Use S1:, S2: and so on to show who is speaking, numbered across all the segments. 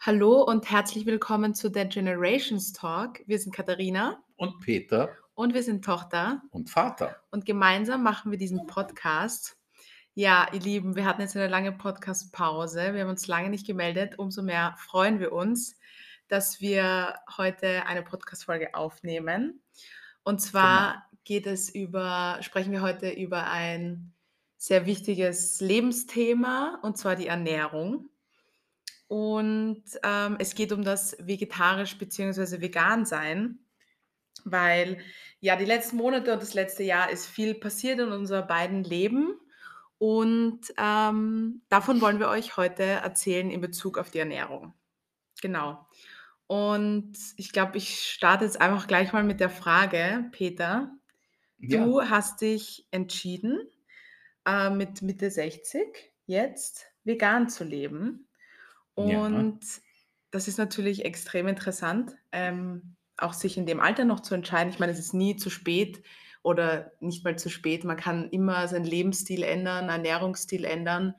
S1: Hallo und herzlich willkommen zu der Generations Talk. Wir sind Katharina
S2: und Peter
S1: und wir sind Tochter
S2: und Vater.
S1: Und gemeinsam machen wir diesen Podcast. Ja, ihr Lieben, wir hatten jetzt eine lange Podcast-Pause. Wir haben uns lange nicht gemeldet. Umso mehr freuen wir uns, dass wir heute eine Podcast-Folge aufnehmen. Und zwar genau. Geht es über, sprechen wir heute über ein sehr wichtiges Lebensthema und zwar die Ernährung. Und ähm, es geht um das vegetarisch bzw. vegan sein, weil ja die letzten Monate und das letzte Jahr ist viel passiert in unser beiden Leben. Und ähm, davon wollen wir euch heute erzählen in Bezug auf die Ernährung. Genau. Und ich glaube, ich starte jetzt einfach gleich mal mit der Frage, Peter. Ja. Du hast dich entschieden, äh, mit Mitte 60 jetzt vegan zu leben. Und ja. das ist natürlich extrem interessant, ähm, auch sich in dem Alter noch zu entscheiden. Ich meine, es ist nie zu spät oder nicht mal zu spät. Man kann immer seinen Lebensstil ändern, Ernährungsstil ändern.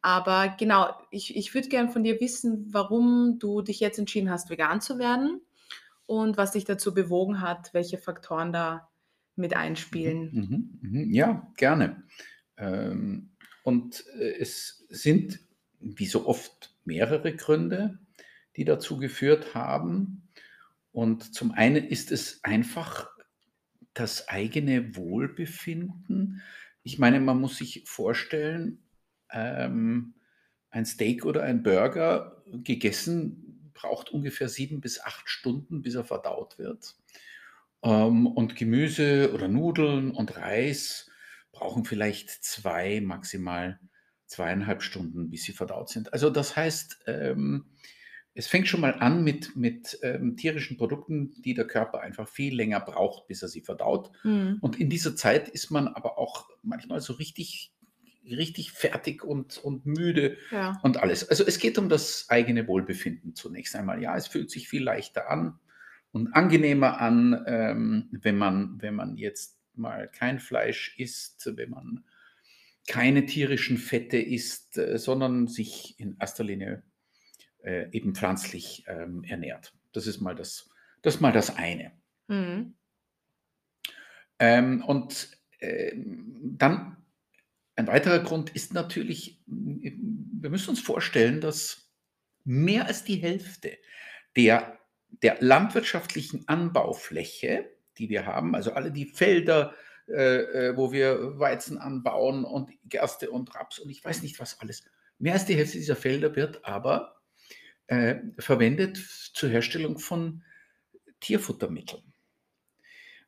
S1: Aber genau, ich, ich würde gerne von dir wissen, warum du dich jetzt entschieden hast, vegan zu werden und was dich dazu bewogen hat, welche Faktoren da mit einspielen.
S2: Mhm, mhm, mhm. ja, gerne. Ähm, und äh, es sind, wie so oft, mehrere Gründe, die dazu geführt haben. Und zum einen ist es einfach das eigene Wohlbefinden. Ich meine, man muss sich vorstellen, ähm, ein Steak oder ein Burger gegessen braucht ungefähr sieben bis acht Stunden, bis er verdaut wird. Ähm, und Gemüse oder Nudeln und Reis brauchen vielleicht zwei, maximal zweieinhalb Stunden, bis sie verdaut sind. Also das heißt, ähm, es fängt schon mal an mit, mit ähm, tierischen Produkten, die der Körper einfach viel länger braucht, bis er sie verdaut. Mhm. Und in dieser Zeit ist man aber auch manchmal so richtig, richtig fertig und, und müde ja. und alles. Also es geht um das eigene Wohlbefinden zunächst einmal. Ja, es fühlt sich viel leichter an und angenehmer an, ähm, wenn, man, wenn man jetzt mal kein Fleisch isst, wenn man keine tierischen Fette isst, äh, sondern sich in erster Linie äh, eben pflanzlich ähm, ernährt. Das ist mal das, das, mal das eine. Mhm. Ähm, und äh, dann ein weiterer Grund ist natürlich, wir müssen uns vorstellen, dass mehr als die Hälfte der, der landwirtschaftlichen Anbaufläche, die wir haben, also alle die Felder, äh, äh, wo wir Weizen anbauen und Gerste und Raps und ich weiß nicht was alles. Mehr als die Hälfte dieser Felder wird aber äh, verwendet zur Herstellung von Tierfuttermitteln.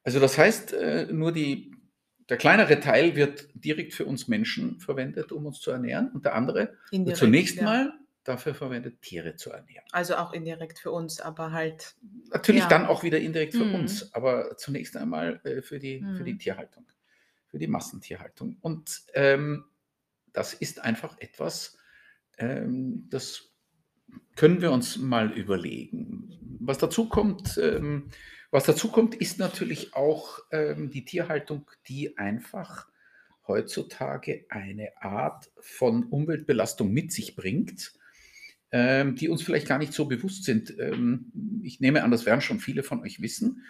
S2: Also das heißt, äh, nur die, der kleinere Teil wird direkt für uns Menschen verwendet, um uns zu ernähren und der andere zunächst ja. mal dafür verwendet, Tiere zu ernähren.
S1: Also auch indirekt für uns, aber halt.
S2: Natürlich ja. dann auch wieder indirekt für mhm. uns, aber zunächst einmal äh, für, die, mhm. für die mhm. Tierhaltung, für die Massentierhaltung. Und ähm, das ist einfach etwas, ähm, das können wir uns mal überlegen. Was dazu kommt, ähm, was dazu kommt, ist natürlich auch ähm, die Tierhaltung, die einfach heutzutage eine Art von Umweltbelastung mit sich bringt ähm, die uns vielleicht gar nicht so bewusst sind. Ähm, ich nehme an, das werden schon viele von euch wissen.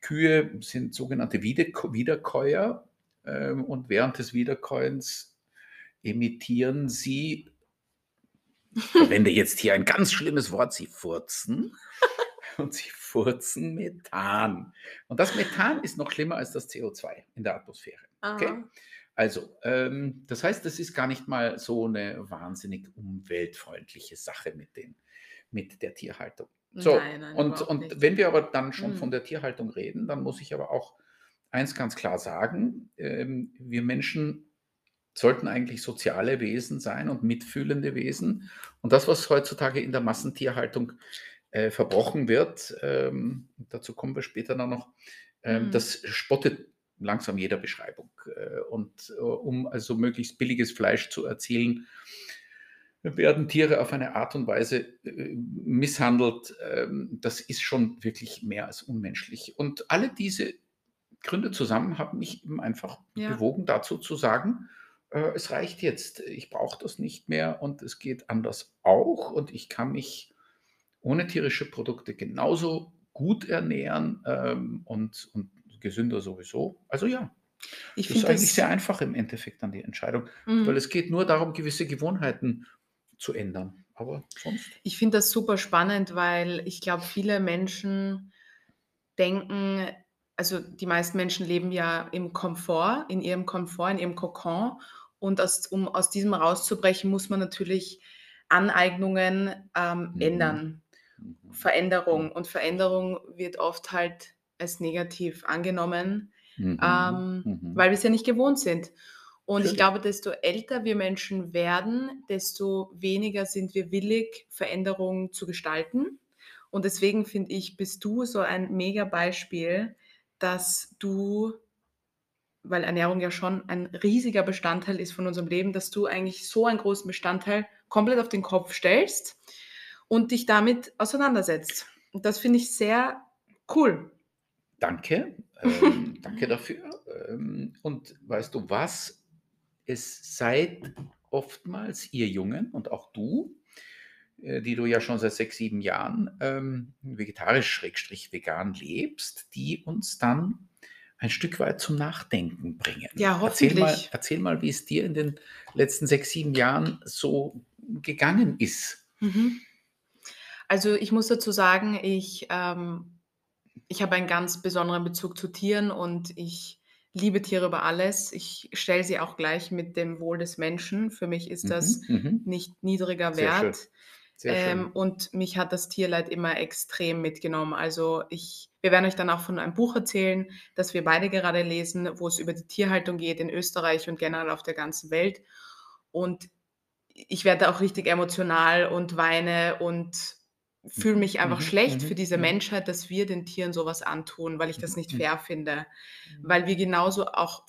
S2: Kühe sind sogenannte Wiederkäuer ähm, und während des Wiederkäuens emittieren sie, ich verwende jetzt hier ein ganz schlimmes Wort, sie furzen. und sie furzen Methan. Und das Methan ist noch schlimmer als das CO2 in der Atmosphäre. Okay? Also, ähm, das heißt, das ist gar nicht mal so eine wahnsinnig umweltfreundliche Sache mit, den, mit der Tierhaltung. So, nein, nein, und, und wenn wir aber dann schon hm. von der Tierhaltung reden, dann muss ich aber auch eins ganz klar sagen, ähm, wir Menschen sollten eigentlich soziale Wesen sein und mitfühlende Wesen. Und das, was heutzutage in der Massentierhaltung äh, verbrochen wird, ähm, dazu kommen wir später noch, ähm, hm. das spottet langsam jeder Beschreibung. Äh, und äh, um also möglichst billiges Fleisch zu erzielen, werden Tiere auf eine Art und Weise äh, misshandelt. Ähm, das ist schon wirklich mehr als unmenschlich. Und alle diese Gründe zusammen haben mich eben einfach
S1: Ja.
S2: bewogen, dazu zu sagen, es reicht jetzt, ich brauche das nicht mehr und es geht anders auch und ich kann mich ohne tierische Produkte genauso gut ernähren ähm, und, und gesünder sowieso. Also ja,
S1: Ich
S2: das ist eigentlich sehr
S1: das
S2: einfach im Endeffekt dann die Entscheidung, weil
S1: mhm.
S2: es geht nur darum, gewisse Gewohnheiten zu ändern. Aber sonst.
S1: Ich finde das super spannend, weil ich glaube, viele Menschen denken also, die meisten Menschen leben ja im Komfort, in ihrem Komfort, in ihrem Kokon und aus um aus diesem rauszubrechen, muss man natürlich Aneignungen, ähm,
S2: Mhm.
S1: ändern.
S2: Mhm.
S1: Veränderung und Veränderung wird oft halt als negativ angenommen,
S2: Mhm.
S1: ähm,
S2: Mhm.
S1: weil wir es ja nicht gewohnt sind. Und ich glaube, desto älter wir Menschen werden, desto weniger sind wir willig, Veränderungen zu gestalten. Und deswegen finde ich, bist du so ein Mega-Beispiel, dass du weil Ernährung ja schon ein riesiger Bestandteil ist von unserem Leben, dass du eigentlich so einen großen Bestandteil komplett auf den Kopf stellst und dich damit auseinandersetzt. Und das finde ich sehr cool.
S2: Danke, ähm, danke dafür. Ähm, und weißt du was? Es seid oftmals ihr Jungen und auch du, äh, die du ja schon seit 6, 7 Jahren, ähm, vegetarisch/vegan lebst, die uns dann ein Stück weit zum Nachdenken bringen.
S1: Ja,
S2: Erzähl mal
S1: hoffentlich.
S2: erzähl mal, wie es dir in den letzten 6, 7 Jahren so gegangen ist.
S1: Mhm. Also, ich muss dazu sagen, ich, ähm ich habe einen ganz besonderen Bezug zu Tieren und ich liebe Tiere über alles. Ich stelle sie auch gleich mit dem Wohl des Menschen. Für mich ist das
S2: Mhm, mhm.
S1: nicht niedriger
S2: Sehr schön,
S1: Wert.
S2: sehr
S1: Ähm,
S2: schön.
S1: und mich hat das Tierleid immer extrem mitgenommen. Also, ich wir werden euch dann auch von einem Buch erzählen, das wir beide gerade lesen, wo es über die Tierhaltung geht in Österreich und generell auf der ganzen Welt. Und ich werde auch richtig emotional und weine und fühle
S2: Mhm,
S1: mich einfach
S2: mhm,
S1: schlecht für
S2: mhm,
S1: diese
S2: mhm,
S1: Menschheit, dass wir den Tieren so was antun, weil ich das
S2: mhm,
S1: nicht
S2: mhm.
S1: fair finde. Weil wir genauso auch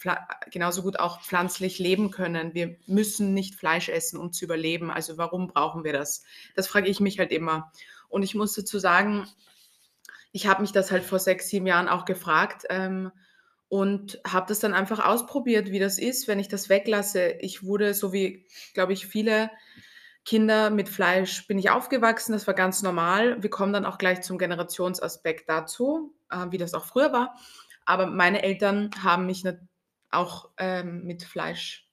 S1: genauso gut auch pflanzlich leben können. Wir müssen nicht Fleisch essen, um zu überleben. Also, warum brauchen wir das? Das frage ich mich halt immer. Und ich muss dazu sagen, ich habe mich das halt vor 6, 7 Jahren auch gefragt, ähm, und habe das dann einfach ausprobiert, wie das ist, wenn ich das weglasse. Ich wurde so wie, glaube ich, viele Kinder mit Fleisch bin ich aufgewachsen, das war ganz normal. Wir kommen dann auch gleich zum Generationsaspekt dazu, äh, wie das auch früher war. Aber meine Eltern haben mich auch, ähm, mit Fleisch,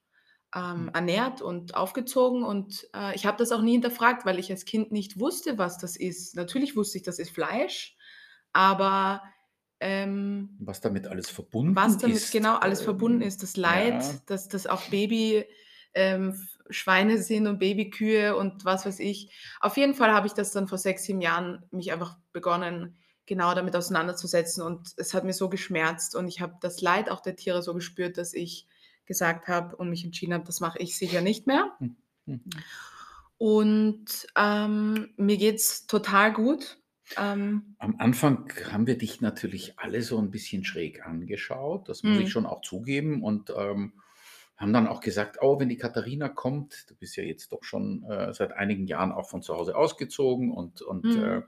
S1: ähm,
S2: Hm.
S1: ernährt und aufgezogen und, äh, ich habe das auch nie hinterfragt, weil ich als Kind nicht wusste, was das ist. Natürlich wusste ich, das ist Fleisch, aber, ähm
S2: Was damit alles
S1: was
S2: verbunden
S1: damit
S2: ist,
S1: genau alles verbunden
S2: ähm,
S1: ist, das Leid,
S2: ja.
S1: dass das auch Baby ähm, Schweine sind und Babykühe und was weiß ich. Auf jeden Fall habe ich das dann vor 6, 7 Jahren mich einfach begonnen, genau damit auseinanderzusetzen und es hat mir so geschmerzt und ich habe das Leid auch der Tiere so gespürt, dass ich gesagt habe und mich entschieden habe, das mache ich sicher nicht mehr.
S2: Hm, mhm.
S1: Und, ähm, mir geht's total gut. Ähm
S2: Am Anfang haben wir dich natürlich alle so 'n bisschen schräg angeschaut, das muss ich
S1: Mhm.
S2: schon auch zugeben und, ähm, haben dann auch gesagt: „Oh, wenn die Katharina kommt“ du bist ja jetzt doch schon, äh, seit einigen Jahren auch von zu Hause ausgezogen und und, äh
S1: Mhm.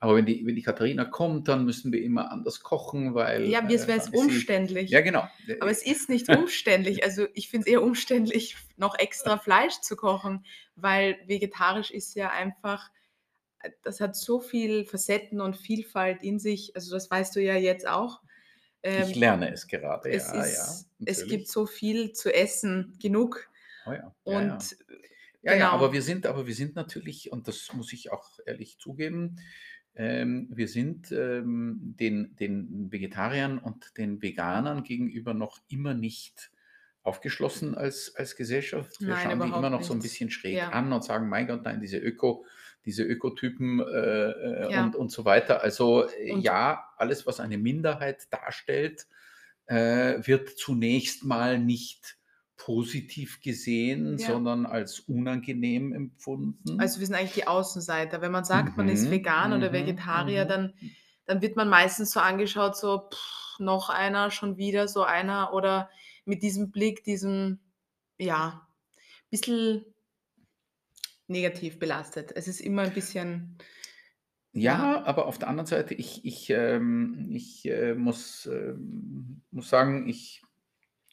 S2: aber wenn die wenn die Katharina kommt, dann müssen wir immer anders kochen, weil,
S1: Ja, mir
S2: äh,
S1: wäre es
S2: ist sie
S1: umständlich.
S2: ja genau.
S1: Aber
S2: Äh,
S1: es ist nicht umständlich. Also, ich finde es eher umständlich, noch extra Fleisch zu kochen, weil vegetarisch ist ja einfach äh, das hat so viel Facetten und Vielfalt in sich. Also, das weißt du ja jetzt auch.
S2: Ich
S1: Ähm,
S2: lerne es gerade,
S1: es
S2: ja, ja,
S1: ist es gibt so viel zu essen, genug.
S2: Oh ja, ja.
S1: Und,
S2: Ja, ja, aber
S1: genau.
S2: wir sind aber wir sind natürlich und das muss ich auch ehrlich zugeben, ähm, wir sind, ähm, den den Vegetariern und den Veganern gegenüber noch immer nicht aufgeschlossen als als Gesellschaft. Wir
S1: Nein,
S2: schauen die immer noch so 'n
S1: nicht.
S2: bisschen schräg
S1: Ja.
S2: an und sagen: „Mein Gott, nein, diese Öko diese Ökotypen“, äh, äh, und
S1: Ja.
S2: und so weiter. Also, äh,
S1: Und
S2: ja, alles, was eine Minderheit darstellt, äh, wird zunächst mal nicht positiv gesehen,
S1: Ja.
S2: sondern als unangenehm empfunden.
S1: Also, wir sind eigentlich die Außenseiter. Wenn man sagt, man ist
S2: Mhm,
S1: vegan oder
S2: mhm,
S1: Vegetarier,
S2: mhm.
S1: dann dann wird man meistens so angeschaut, so: „Noch einer, schon wieder so einer“ oder mit diesem Blick, diesem, ja, bisschen negativ belastet. Es ist immer 'n bisschen
S2: Ja, aber auf der anderen Seite, ich ich, ähm ich, äh, muss ähm, muss sagen, ich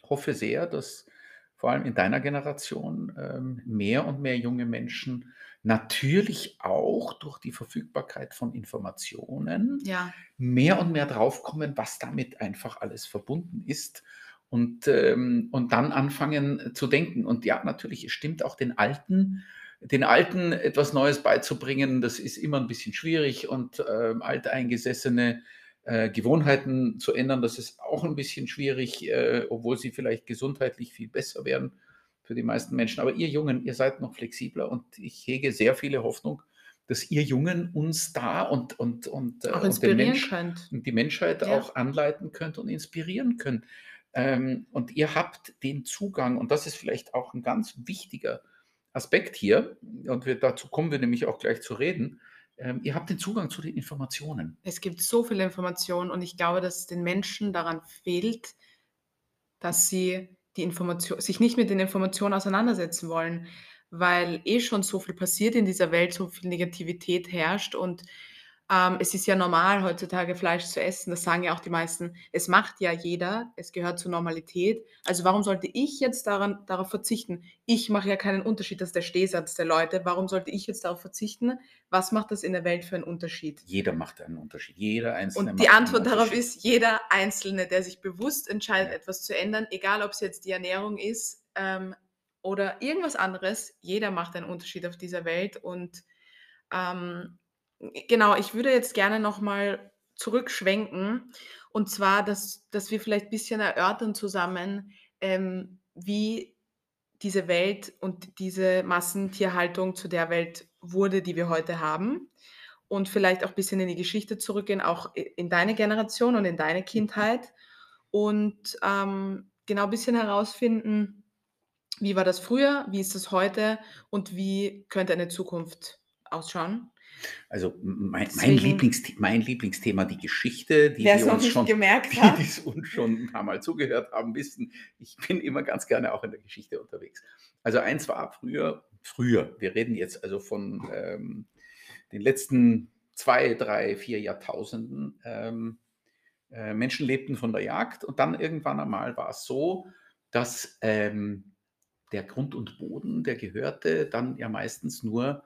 S2: hoffe sehr, dass vor allem in deiner Generation, ähm, mehr und mehr junge Menschen natürlich auch durch die Verfügbarkeit von Informationen
S1: Ja.
S2: mehr und mehr draufkommen, was damit einfach alles verbunden ist und, ähm und dann anfangen zu denken. Und ja, natürlich, es stimmt auch den Alten den Alten etwas Neues beizubringen, das ist immer 'n bisschen schwierig und, ähm, alteingesessene, äh, Gewohnheiten zu ändern, das ist auch 'n bisschen schwierig, äh, obwohl sie vielleicht gesundheitlich viel besser wären für die meisten Menschen. Aber ihr Jungen, ihr seid noch flexibler und ich hege sehr viele Hoffnung, dass ihr Jungen uns da und und und, äh
S1: Auch
S2: und den Mensch
S1: könnt.
S2: und die Menschheit
S1: Ja.
S2: auch anleiten könnt und inspirieren könnt. Ähm, und ihr habt den Zugang und das ist vielleicht auch 'n ganz wichtiger Aspekt hier und wir dazu kommen wir nämlich auch gleich zu reden. Ähm, ihr habt den Zugang zu den Informationen.
S1: Es gibt so viele Informationen und ich glaube, dass es den Menschen daran fehlt dass sie die Informatio sich nicht mit den Informationen auseinandersetzen wollen, weil eh schon so viel passiert in dieser Welt, so viel Negativität herrscht und, ähm, es ist ja normal heutzutage Fleisch zu essen. Das sagen ja auch die meisten. Es macht ja jeder, es gehört zur Normalität. Also, warum sollte ich jetzt daran darauf verzichten? Ich mache ja keinen Unterschied, das ist der Stehsatz der Leute. Warum sollte ich jetzt darauf verzichten? Was macht das in der Welt für 'n Unterschied?
S2: Jeder macht einen Unterschied. Jeder Einzelne
S1: Und die
S2: einen
S1: Antwort darauf ist, jeder Einzelne, der sich bewusst entscheidet,
S2: Ja.
S1: etwas zu ändern, egal ob's jetzt die Ernährung ist, ähm, oder irgendwas anderes, jeder macht einen Unterschied auf dieser Welt und, ähm, genau, ich würde jetzt gerne noch mal zurückschwenken. Und zwar, dass dass wir vielleicht bisschen erörtern zusammen, ähm, wie diese Welt und diese Massentierhaltung zu der Welt wurde, die wir heute haben. Und vielleicht auch bisschen in die Geschichte zurückgehen, auch in deine Generation und in deine Kindheit. Und, ähm, genau, bisschen herausfinden, wie war das früher, wie ist das heute und wie könnte eine Zukunft ausschauen?
S2: Also, mein mein
S1: Deswegen
S2: Lieblingst mein Lieblingsthema, die Geschichte, die die uns schon
S1: gemerkt
S2: die
S1: hat.
S2: die's uns schon 'n paarmal zugehört haben, wissen, ich bin immer ganz gerne auch in der Geschichte unterwegs. Also, eins war früher früher, wir reden jetzt also von, ähm, den letzten 2, 3, 4 Jahrtausenden, ähm, äh, Menschen lebten von der Jagd und dann irgendwann einmal war's so, dass, ähm, der Grund und Boden, der gehörte dann ja meistens nur,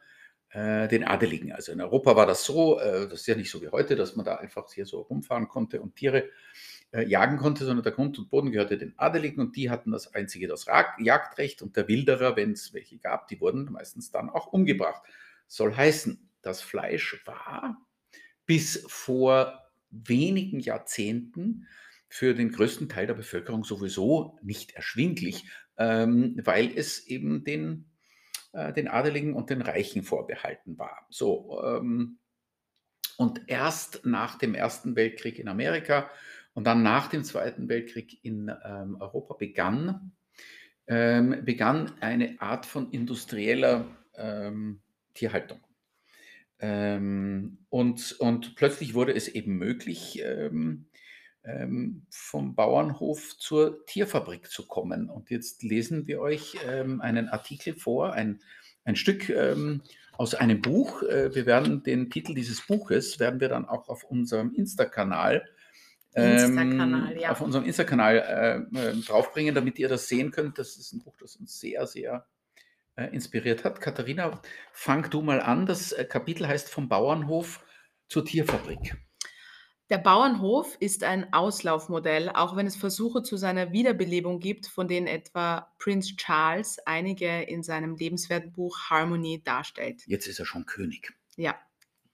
S2: äh, den Adeligen. Also, in Europa war das so, äh, das ist ja nicht so wie heute, dass man da einfach hier so rumfahren konnte und Tiere, äh, jagen konnte, sondern der Grund und Boden gehörte den Adeligen und die hatten das einzige das Jagdrecht und der Wilderer, wenn's welche gab, die wurden meistens dann auch umgebracht. Soll heißen, das Fleisch war bis vor wenigen Jahrzehnten für den größten Teil der Bevölkerung sowieso nicht erschwinglich, ähm, weil es eben den äh, den Adeligen und den Reichen vorbehalten war. So, ähm, und erst nach dem Ersten Weltkrieg in Amerika und dann nach dem Zweiten Weltkrieg in, ähm, Europa begann ähm, begann eine Art von industrieller, ähm, Tierhaltung. Ähm, und und plötzlich wurde es eben möglich, ähm, ähm, vom Bauernhof zur Tierfabrik zu kommen. Und jetzt lesen wir euch, ähm, einen Artikel vor, ein ein Stück, ähm, aus einem Buch. Äh, wir werden den Titel dieses Buches werden wir dann auch auf unserem Insta-Kanal ähm,
S1: Insta-Kanal, ja.
S2: auf unserem Insta-Kanal, äh, ähm, draufbringen, damit ihr das sehen könnt. Das ist 'n Buch, das uns sehr, sehr, äh, inspiriert hat. Katharina, fang du mal an. Das, äh, Kapitel heißt „Vom Bauernhof zur Tierfabrik“.
S1: Der Bauernhof ist ein Auslaufmodell, auch wenn es Versuche zu seiner Wiederbelebung gibt, von denen etwa Prince Charles einige in seinem lebenswerten Buch „Harmony“ darstellt.
S2: Jetzt ist er schon König.
S1: Ja.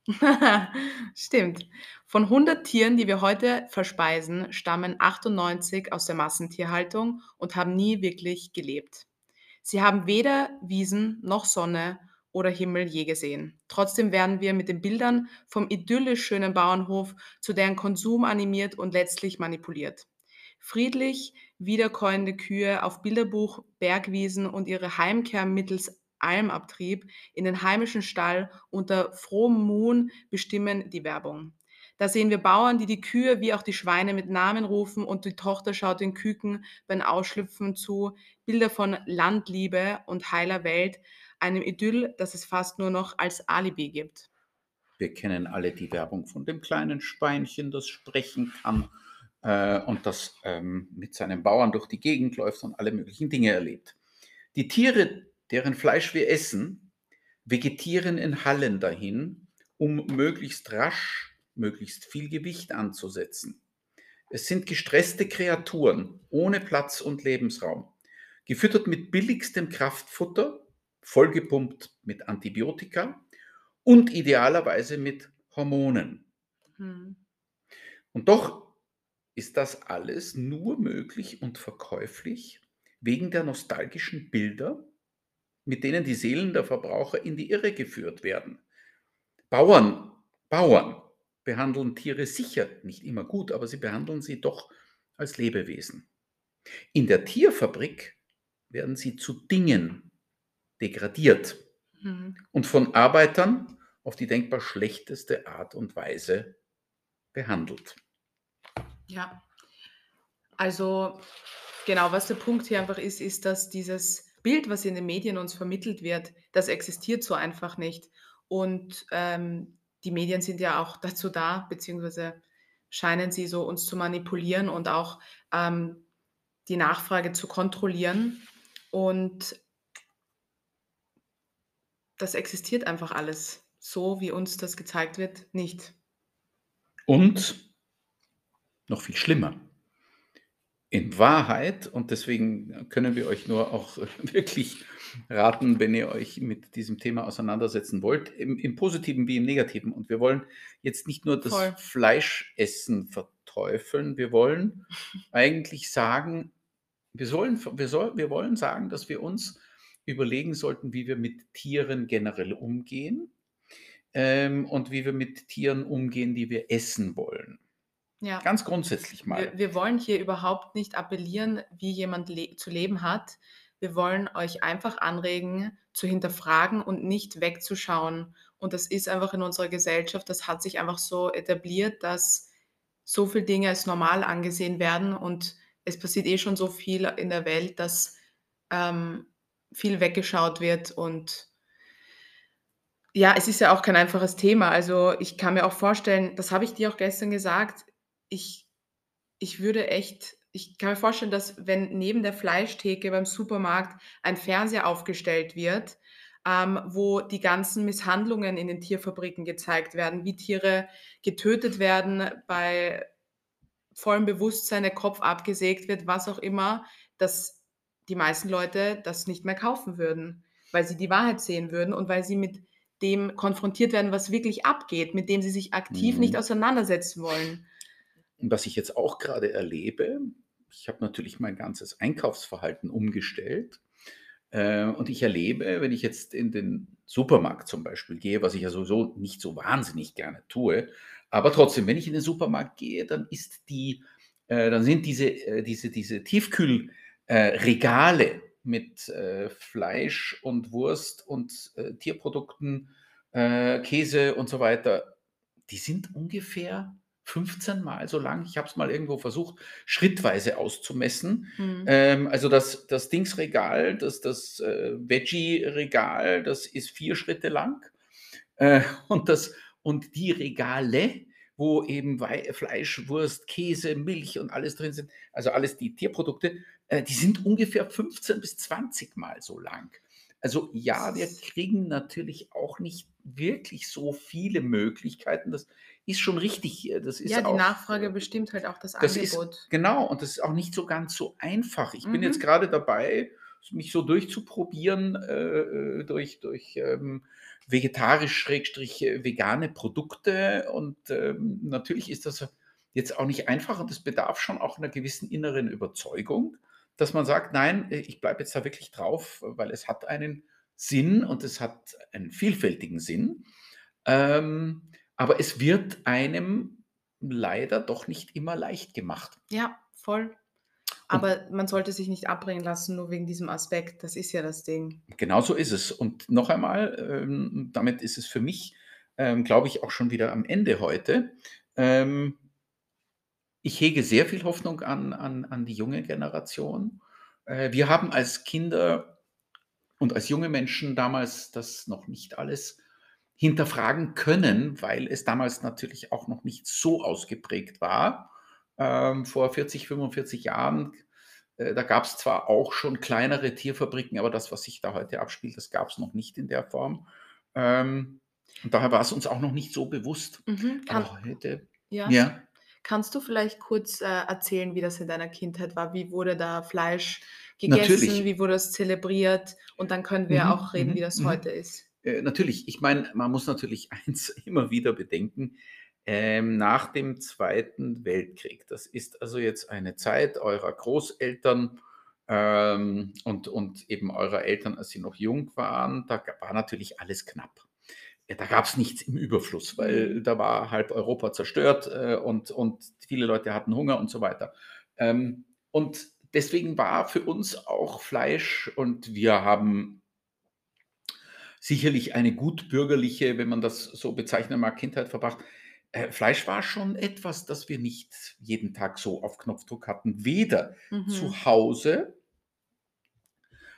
S1: Stimmt. Von 100 Tieren, die wir heute verspeisen, stammen 98 aus der Massentierhaltung und haben nie wirklich gelebt. Sie haben weder Wiesen noch Sonne oder Himmel je gesehen. Trotzdem werden wir mit den Bildern vom idyllisch schönen Bauernhof zu deren Konsum animiert und letztlich manipuliert. Friedlich wiederkäuende Kühe auf Bilderbuch Bergwiesen und ihre Heimkehr mittels Almabtrieb in den heimischen Stall unter frohem Muhen bestimmen die Werbung. Da sehen wir Bauern, die die Kühe wie auch die Schweine mit Namen rufen und die Tochter schaut den Küken beim Ausschlüpfen zu. Bilder von Landliebe und heiler Welt, einem Idyll, das es fast nur noch als Alibi gibt.
S2: Wir kennen alle die Werbung von dem kleinen Schweinchen, das sprechen kann äh, und das ähm, mit seinen Bauern durch die Gegend läuft und alle möglichen Dinge erlebt. Die Tiere, deren Fleisch wir essen, vegetieren in Hallen dahin, um möglichst rasch, möglichst viel Gewicht anzusetzen. Es sind gestresste Kreaturen ohne Platz und Lebensraum, gefüttert mit billigstem Kraftfutter, vollgepumpt mit Antibiotika und idealerweise mit Hormonen. Hm. Und doch ist das alles nur möglich und verkäuflich wegen der nostalgischen Bilder, mit denen die Seelen der Verbraucher in die Irre geführt werden. Bauern, Bauern behandeln Tiere sicher nicht immer gut, aber sie behandeln sie doch als Lebewesen. In der Tierfabrik werden sie zu Dingen degradiert mhm. und von Arbeitern auf die denkbar schlechteste Art und Weise behandelt.
S1: Ja, also genau, was der Punkt hier einfach ist, ist, dass dieses Bild, was in den Medien uns vermittelt wird, das existiert so einfach nicht. Und ähm, die Medien sind ja auch dazu da, beziehungsweise scheinen sie so uns zu manipulieren und auch ähm, die Nachfrage zu kontrollieren. Und das existiert einfach alles so, wie uns das gezeigt wird, nicht.
S2: Und noch viel schlimmer. In Wahrheit, und deswegen können wir euch nur auch wirklich raten, wenn ihr euch mit diesem Thema auseinandersetzen wollt, im, im Positiven wie im Negativen. Und wir wollen jetzt nicht nur das Voll. Fleischessen verteufeln, wir wollen eigentlich sagen, wir, sollen, wir, soll, wir wollen sagen, dass wir uns überlegen sollten, wie wir mit Tieren generell umgehen ähm, und wie wir mit Tieren umgehen, die wir essen wollen. Ja. Ganz grundsätzlich mal.
S1: Wir, wir, wollen hier überhaupt nicht appellieren, wie jemand le zu leben hat. Wir wollen euch einfach anregen, zu hinterfragen und nicht wegzuschauen. Und das ist einfach in unserer Gesellschaft, das hat sich einfach so etabliert, dass so viele Dinge als normal angesehen werden und es passiert eh schon so viel in der Welt, dass ähm, viel weggeschaut wird und ja, es ist ja auch kein einfaches Thema. Also ich kann mir auch vorstellen, das habe ich dir auch gestern gesagt, ich, ich würde echt ich kann mir vorstellen, dass wenn neben der Fleischtheke beim Supermarkt ein Fernseher aufgestellt wird, ähm, wo die ganzen Misshandlungen in den Tierfabriken gezeigt werden, wie Tiere getötet werden, bei vollem Bewusstsein der Kopf abgesägt wird, was auch immer, dass die meisten Leute das nicht mehr kaufen würden, weil sie die Wahrheit sehen würden und weil sie mit dem konfrontiert werden, was wirklich abgeht, mit dem sie sich aktiv mhm. nicht auseinandersetzen wollen.
S2: Und was ich jetzt auch gerade erlebe, ich habe natürlich mein ganzes Einkaufsverhalten umgestellt. Äh, und ich erlebe, wenn ich jetzt in den Supermarkt zum Beispiel gehe, was ich ja sowieso nicht so wahnsinnig gerne tue, aber trotzdem, wenn ich in den Supermarkt gehe, dann ist die, äh, dann sind diese, äh, diese, diese Tiefkühlregale mit Fleisch und Wurst und Tierprodukten, Käse und so weiter, die sind ungefähr 15 Mal so lang. Ich habe es mal irgendwo versucht, schrittweise auszumessen. Mhm. Ähm, also das, das Dingsregal, das, das äh, Veggie-Regal, das ist vier Schritte lang. Äh, und, das, und die Regale, wo eben Fleisch, Wurst, Käse, Milch und alles drin sind, also alles die Tierprodukte, äh, die sind ungefähr 15 bis 20 Mal so lang. Also ja, wir kriegen natürlich auch nicht wirklich so viele Möglichkeiten. Das ist schon richtig. Das ist
S1: ja, die
S2: auch,
S1: Nachfrage bestimmt halt auch das, das Angebot.
S2: Ist, genau, und das ist auch nicht so ganz so einfach. Ich mhm. bin jetzt mhm. gerade dabei, mich so durchzuprobieren äh, äh durch, durch ähm, vegetarisch-vegane Produkte. Und ähm, natürlich ist das jetzt auch nicht einfach und es bedarf schon auch einer gewissen inneren Überzeugung, dass man sagt, nein, äh, ich bleibe jetzt da wirklich drauf, weil es hat einen Sinn und es hat einen vielfältigen Sinn. Ähm, aber es wird einem leider doch nicht immer leicht gemacht.
S1: Ja, voll. Aber und man sollte sich nicht abbringen lassen, nur wegen diesem Aspekt. Das ist ja das Ding.
S2: Genau so ist es. Und noch einmal, ähm, damit ist es für mich, ähm, glaube ich, auch schon wieder am Ende heute. Ähm, ich hege sehr viel Hoffnung an, an, an die junge Generation. Äh, wir haben als Kinder und als junge Menschen damals das noch nicht alles hinterfragen können, weil es damals natürlich auch noch nicht so ausgeprägt war. Ähm, vor 40, 45 Jahren, äh, da gab es zwar auch schon kleinere Tierfabriken, aber das, was sich da heute abspielt, das gab es noch nicht in der Form. Ähm, und daher war es uns auch noch nicht so bewusst.
S1: Mhm.
S2: Aber heute,
S1: ja.
S2: ja.
S1: Kannst du vielleicht kurz äh, erzählen, wie das in deiner Kindheit war? Wie wurde da Fleisch gegessen?
S2: Natürlich.
S1: Wie wurde das zelebriert? Und dann können wir
S2: Mhm,
S1: auch reden,
S2: mhm,
S1: wie das
S2: mhm.
S1: heute ist.
S2: Äh, natürlich, ich meine, man muss natürlich eins immer wieder bedenken. Ähm, nach dem Zweiten Weltkrieg, das ist also jetzt eine Zeit eurer Großeltern ähm, und, und eben eurer Eltern, als sie noch jung waren, da war natürlich alles knapp. Ja, da gab es nichts im Überfluss, weil
S1: Mhm.
S2: da war halb Europa zerstört äh, und, und viele Leute hatten Hunger und so weiter. Ähm, und deswegen war für uns auch Fleisch und wir haben sicherlich eine gut bürgerliche, wenn man das so bezeichnen mag, Kindheit verbracht. Äh, Fleisch war schon etwas, das wir nicht jeden Tag so auf Knopfdruck hatten, weder
S1: Mhm.
S2: zu Hause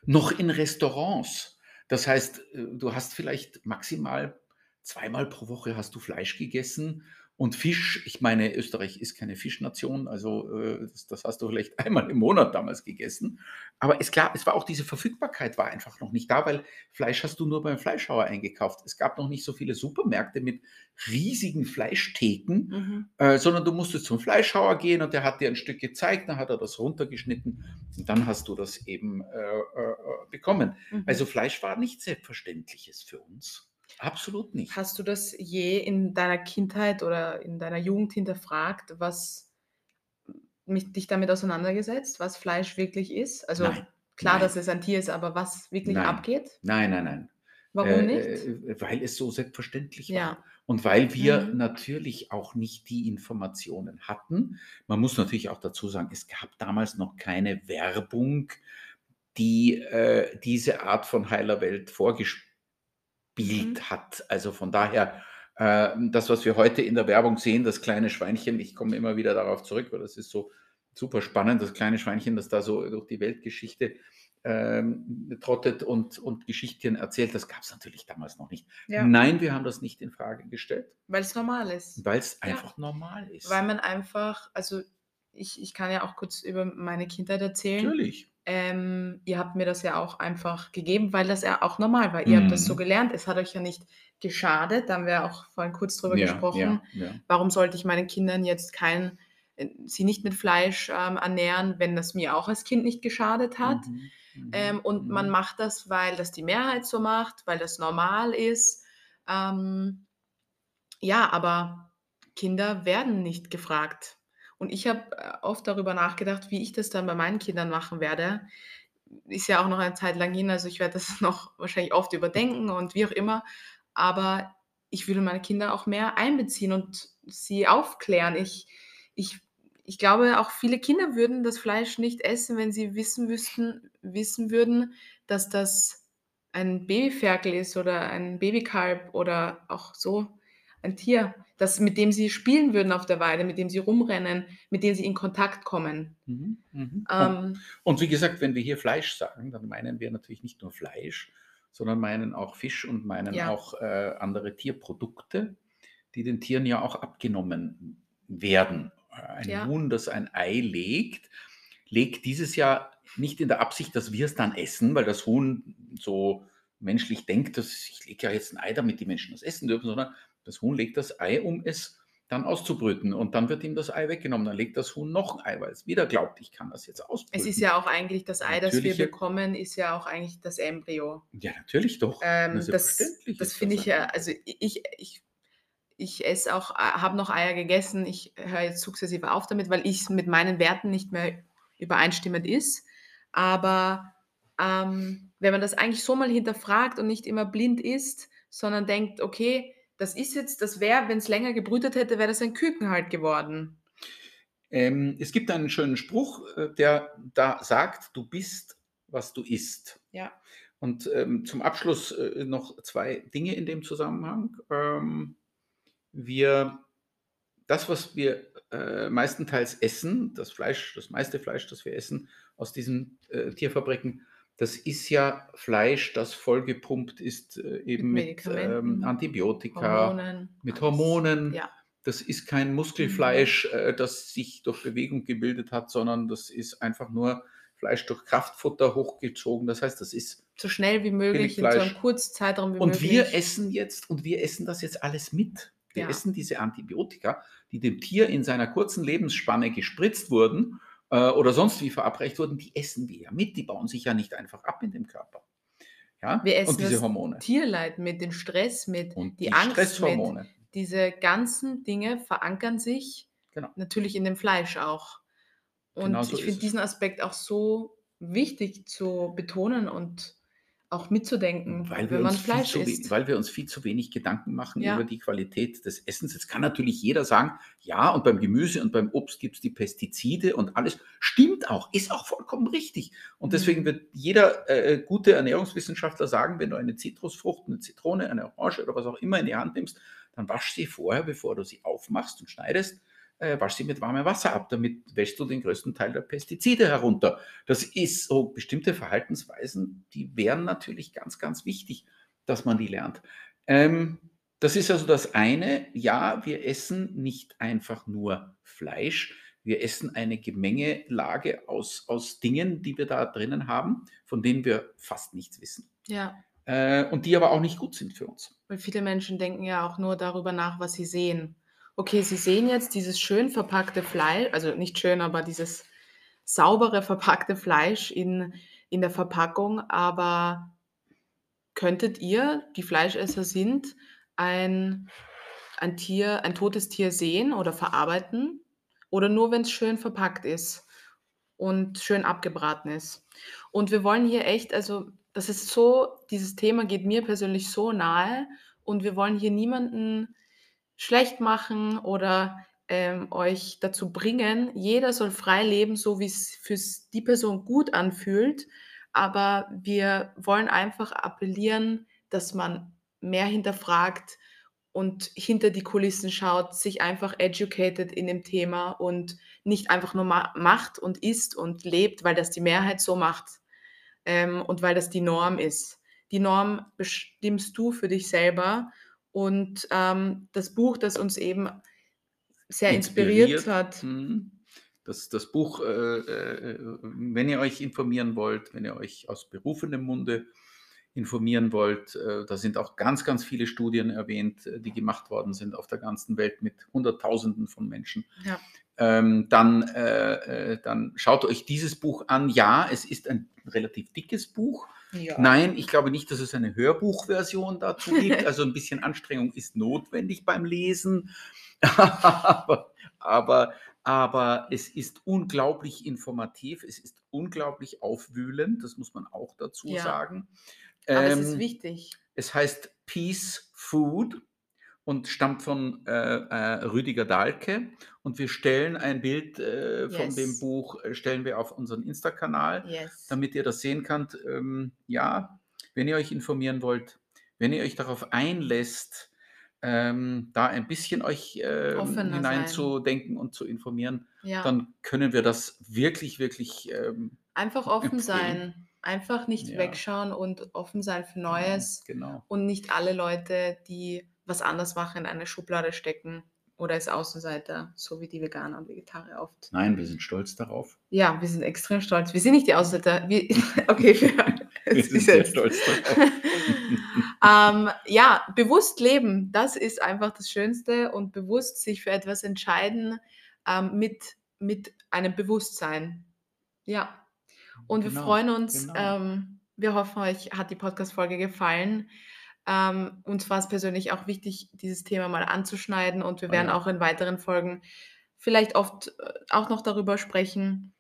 S2: noch in Restaurants. Das heißt, äh, du hast vielleicht maximal zweimal pro Woche hast du Fleisch gegessen und Fisch. Ich meine, Österreich ist keine Fischnation, also äh, das, das hast du vielleicht einmal im Monat damals gegessen. Aber ist klar, es war auch diese Verfügbarkeit war einfach noch nicht da, weil Fleisch hast du nur beim Fleischhauer eingekauft. Es gab noch nicht so viele Supermärkte mit riesigen Fleischtheken,
S1: Mhm.
S2: äh, sondern du musstest zum Fleischhauer gehen und der hat dir ein Stück gezeigt, dann hat er das runtergeschnitten und dann hast du das eben äh, äh, äh, bekommen.
S1: Mhm.
S2: Also Fleisch war nichts Selbstverständliches für uns. Absolut nicht.
S1: Hast du das je in deiner Kindheit oder in deiner Jugend hinterfragt, was mich, dich damit auseinandergesetzt, was Fleisch wirklich ist? Also
S2: Nein,
S1: klar,
S2: nein.
S1: dass es ein Tier ist, aber was wirklich
S2: Nein.
S1: abgeht?
S2: Nein, nein, nein.
S1: Warum
S2: Äh,
S1: nicht?
S2: äh, weil es so selbstverständlich war.
S1: Ja.
S2: Und weil wir
S1: Mhm.
S2: natürlich auch nicht die Informationen hatten. Man muss natürlich auch dazu sagen, es gab damals noch keine Werbung, die äh, diese Art von heiler Welt vorgespielt
S1: Mhm.
S2: hat. Also von daher, äh, das, was wir heute in der Werbung sehen, das kleine Schweinchen, ich komme immer wieder darauf zurück, weil das ist so super spannend, das kleine Schweinchen, das da so durch die Weltgeschichte ähm, trottet und, und Geschichten erzählt, das gab es natürlich damals noch nicht.
S1: Ja.
S2: Nein, wir haben das nicht in Frage gestellt,
S1: Weil es normal ist.
S2: weil es
S1: Ja.
S2: einfach normal ist.
S1: Weil man einfach, also ich, ich kann ja auch kurz über meine Kindheit erzählen.
S2: Natürlich.
S1: Ähm, ihr habt mir das ja auch einfach gegeben, weil das ja auch normal war. Ihr habt das so
S2: Mhm.
S1: gelernt. Es hat euch ja nicht geschadet. Da haben wir auch vorhin kurz drüber
S2: Ja,
S1: gesprochen.
S2: ja, ja.
S1: Warum sollte ich meinen Kindern jetzt kein, äh, sie nicht mit Fleisch ähm, ernähren, wenn das mir auch als Kind nicht geschadet hat?
S2: Mhm, mhm,
S1: Ähm, und man
S2: mhm.
S1: macht das, weil das die Mehrheit so macht, weil das normal ist. Ähm, ja, aber Kinder werden nicht gefragt. Und ich habe äh, oft darüber nachgedacht, wie ich das dann bei meinen Kindern machen werde. Ist ja auch noch eine Zeit lang hin, also ich werde das noch wahrscheinlich oft überdenken und wie auch immer. Aber ich würde meine Kinder auch mehr einbeziehen und sie aufklären. Ich, ich, ich glaube, auch viele Kinder würden das Fleisch nicht essen, wenn sie wissen, wüssten, wissen würden, dass das ein Babyferkel ist oder ein Babykalb oder auch so ein Tier, das, mit dem sie spielen würden auf der Weide, mit dem sie rumrennen, mit dem sie in Kontakt kommen.
S2: Mhm, mhm. Und,
S1: Ähm,
S2: und wie gesagt, wenn wir hier Fleisch sagen, dann meinen wir natürlich nicht nur Fleisch, sondern meinen auch Fisch und meinen
S1: Ja.
S2: auch äh, andere Tierprodukte, die den Tieren ja auch abgenommen werden. Ein
S1: Ja.
S2: Huhn, das ein Ei legt, legt dieses Jahr nicht in der Absicht, dass wir es dann essen, weil das Huhn so menschlich denkt, dass ich lege ja jetzt ein Ei, damit die Menschen das essen dürfen, sondern das Huhn legt das Ei, um es dann auszubrüten. Und dann wird ihm das Ei weggenommen. Dann legt das Huhn noch ein Ei, weil es wieder glaubt, ich kann das jetzt ausbrüten.
S1: es ist ja auch eigentlich das Ei, das wir bekommen, ist ja auch eigentlich das Embryo.
S2: Ja, natürlich doch.
S1: Ähm, das das
S2: ist
S1: finde ich ja, also ich, ich, ich esse auch, habe noch Eier gegessen. Ich höre jetzt sukzessive auf damit, weil ich mit meinen Werten nicht mehr übereinstimmend ist. Aber ähm, wenn man das eigentlich so mal hinterfragt und nicht immer blind ist, sondern denkt, okay, das ist jetzt, das wäre, wenn es länger gebrütet hätte, wäre das ein Küken halt geworden.
S2: Ähm, es gibt einen schönen Spruch, äh, der da sagt, du bist, was du isst.
S1: Ja.
S2: Und ähm, zum Abschluss äh, noch zwei Dinge in dem Zusammenhang. Ähm, wir, das, was wir äh, meistenteils essen, das Fleisch, das meiste Fleisch, das wir essen aus diesen äh, Tierfabriken, das ist ja Fleisch, das vollgepumpt ist, äh, eben mit, mit ähm, Antibiotika, Hormonen, mit Hormonen. Ja. Das ist kein Muskelfleisch, mhm. äh, das sich durch Bewegung gebildet hat, sondern das ist einfach nur Fleisch durch Kraftfutter hochgezogen. Das heißt, das ist
S1: so schnell wie möglich in so einem Kurzzeitraum
S2: wie und möglich. Und wir essen jetzt und wir essen das jetzt alles mit. Wir ja. essen diese Antibiotika, die dem Tier in seiner kurzen Lebensspanne gespritzt wurden äh, oder sonst wie verabreicht wurden, die essen wir ja mit. Die bauen sich ja nicht einfach ab in dem Körper.
S1: Ja? Wir essen und diese Hormone. Tierleid mit, den Stress mit, und die, die Angst Stresshormone. mit. Diese ganzen Dinge verankern sich genau. natürlich in dem Fleisch auch. Und genau so ich finde diesen Aspekt auch so wichtig zu betonen und auch mitzudenken,
S2: weil wenn man Fleisch isst. Weil wir uns viel zu wenig Gedanken machen ja. über die Qualität des Essens. Jetzt kann natürlich jeder sagen, ja, und beim Gemüse und beim Obst gibt es die Pestizide und alles. Stimmt auch, ist auch vollkommen richtig. Und mhm. deswegen wird jeder äh, gute Ernährungswissenschaftler sagen, wenn du eine Zitrusfrucht, eine Zitrone, eine Orange oder was auch immer in die Hand nimmst, dann wasch sie vorher, bevor du sie aufmachst und schneidest äh, wasch sie mit warmem Wasser ab, damit wäschst du den größten Teil der Pestizide herunter. Das ist so bestimmte Verhaltensweisen, die wären natürlich ganz, ganz wichtig, dass man die lernt. Ähm, das ist also das eine. Ja, wir essen nicht einfach nur Fleisch. Wir essen eine Gemengelage aus, aus Dingen, die wir da drinnen haben, von denen wir fast nichts wissen.
S1: Ja.
S2: Äh, und die aber auch nicht gut sind für uns.
S1: Weil viele Menschen denken ja auch nur darüber nach, was sie sehen okay, Sie sehen jetzt dieses schön verpackte Fleisch, also nicht schön, aber dieses saubere verpackte Fleisch in, in der Verpackung, aber könntet ihr, die Fleischesser sind, ein, ein Tier, ein totes Tier sehen oder verarbeiten? Oder nur, wenn es schön verpackt ist und schön abgebraten ist? Und wir wollen hier echt, also das ist so, dieses Thema geht mir persönlich so nahe und wir wollen hier niemanden schlecht machen oder ähm, euch dazu bringen. Jeder soll frei leben, so wie es für die Person gut anfühlt. Aber wir wollen einfach appellieren, dass man mehr hinterfragt und hinter die Kulissen schaut, sich einfach educated in dem Thema und nicht einfach nur ma macht und isst und lebt, weil das die Mehrheit so macht ähm, und weil das die Norm ist. Die Norm bestimmst du für dich selber und ähm, das Buch, das uns eben sehr inspiriert, inspiriert hat.
S2: Mhm. Das, das Buch, äh, äh, wenn ihr euch informieren wollt, wenn ihr euch aus berufenem Munde informieren wollt, äh, da sind auch ganz, ganz viele Studien erwähnt, äh, die gemacht worden sind auf der ganzen Welt mit Hunderttausenden von Menschen. Ja. Ähm, dann, äh, äh, dann schaut euch dieses Buch an. Ja, es ist ein relativ dickes Buch. Ja. Nein, ich glaube nicht, dass es eine Hörbuchversion dazu gibt. Also ein bisschen Anstrengung ist notwendig beim Lesen. aber, aber, aber es ist unglaublich informativ, es ist unglaublich aufwühlend, das muss man auch dazu ja. sagen.
S1: Aber ähm, es ist ähm, wichtig.
S2: Es heißt Peace Food und stammt von äh, äh, Rüdiger Dahlke. Und wir stellen ein Bild äh, von yes. dem Buch, äh, stellen wir auf unseren Insta-Kanal, yes. damit ihr das sehen könnt. Ähm, ja, wenn ihr euch informieren wollt, wenn ihr euch darauf einlässt, ähm, da ein bisschen euch äh, hineinzudenken und zu informieren, ja. dann können wir das wirklich, wirklich. Ähm,
S1: Einfach offen empfehlen. sein. Einfach nicht ja. wegschauen und offen sein für Neues.
S2: Genau.
S1: Und nicht alle Leute, die was anders machen, in eine Schublade stecken oder als Außenseiter, so wie die Veganer und Vegetarier oft.
S2: Nein, wir sind stolz darauf.
S1: Ja, wir sind extrem stolz. Wir sind nicht die Außenseiter. Wir, okay, wir,
S2: wir sind sehr stolz darauf.
S1: ähm, ja, bewusst leben, das ist einfach das Schönste und bewusst sich für etwas entscheiden ähm, mit, mit einem Bewusstsein. Ja. Und genau, wir freuen uns. Genau. Ähm, wir hoffen, euch hat die Podcast-Folge gefallen. Ähm, uns war es persönlich auch wichtig, dieses Thema mal anzuschneiden und wir oh werden ja. auch in weiteren Folgen vielleicht oft äh, auch noch darüber sprechen.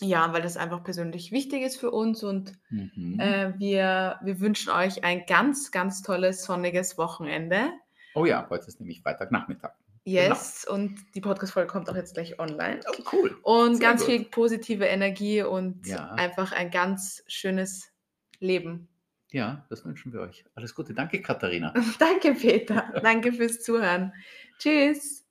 S1: Ja, weil das einfach persönlich wichtig ist für uns und mhm. äh, wir, wir wünschen euch ein ganz, ganz tolles sonniges Wochenende.
S2: Oh ja, heute ist nämlich Freitagnachmittag.
S1: Genau. Yes, genau. und die Podcast-Folge kommt auch jetzt gleich online.
S2: Oh, cool.
S1: Und Sehr ganz gut. viel positive Energie und ja. einfach ein ganz schönes Leben.
S2: Ja, das wünschen wir euch. Alles Gute. Danke, Katharina.
S1: Danke, Peter. Danke fürs Zuhören. Tschüss.